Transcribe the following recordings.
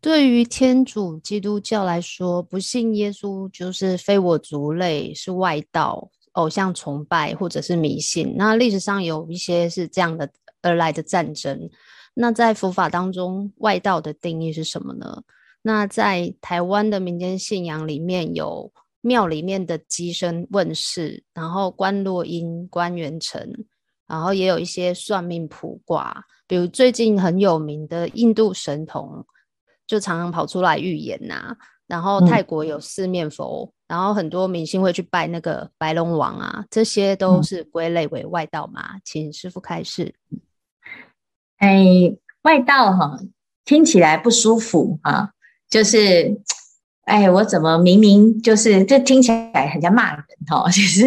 对于天主基督教来说，不信耶稣就是非我族类，是外道、偶像崇拜或者是迷信。那历史上有一些是这样的而来的战争。那在佛法当中，外道的定义是什么呢？那在台湾的民间信仰里面，有庙里面的机身问世，然后观落音、观元成，然后也有一些算命卜卦，比如最近很有名的印度神童，就常常跑出来预言呐、啊。然后泰国有四面佛，嗯、然后很多明星会去拜那个白龙王啊，这些都是归类为外道嘛？请师傅开示。哎，外道哈，听起来不舒服啊，就是，哎，我怎么明明就是这听起来很像骂人哈，其实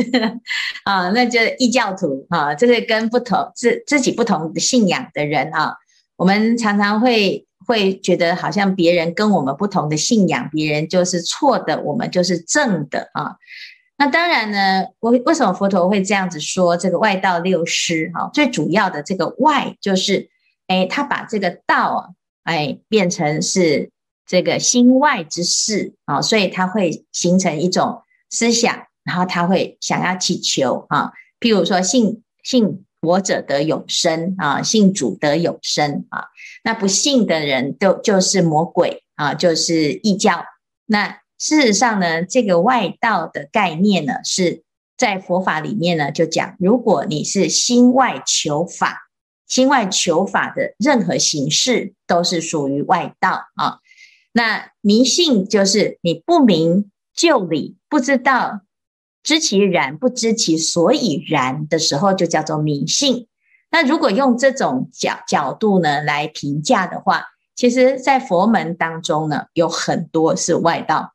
啊，那就异教徒啊，这个跟不同自自己不同的信仰的人啊，我们常常会会觉得好像别人跟我们不同的信仰，别人就是错的，我们就是正的啊。那当然呢，为为什么佛陀会这样子说这个外道六师哈？最主要的这个外就是。哎，他把这个道啊，哎，变成是这个心外之事啊，所以他会形成一种思想，然后他会想要祈求啊，譬如说信信我者得永生啊，信主得永生啊，那不信的人都就是魔鬼啊，就是异教。那事实上呢，这个外道的概念呢，是在佛法里面呢，就讲，如果你是心外求法。心外求法的任何形式都是属于外道啊。那迷信就是你不明就里，不知道知其然，不知其所以然的时候，就叫做迷信。那如果用这种角角度呢来评价的话，其实，在佛门当中呢，有很多是外道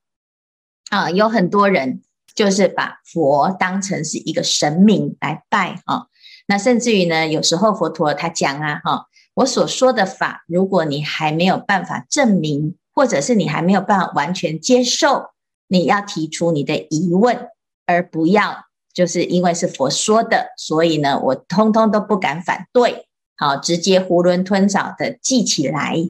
啊，有很多人就是把佛当成是一个神明来拜啊。那甚至于呢，有时候佛陀他讲啊，哈，我所说的法，如果你还没有办法证明，或者是你还没有办法完全接受，你要提出你的疑问，而不要就是因为是佛说的，所以呢，我通通都不敢反对，好，直接囫囵吞枣的记起来。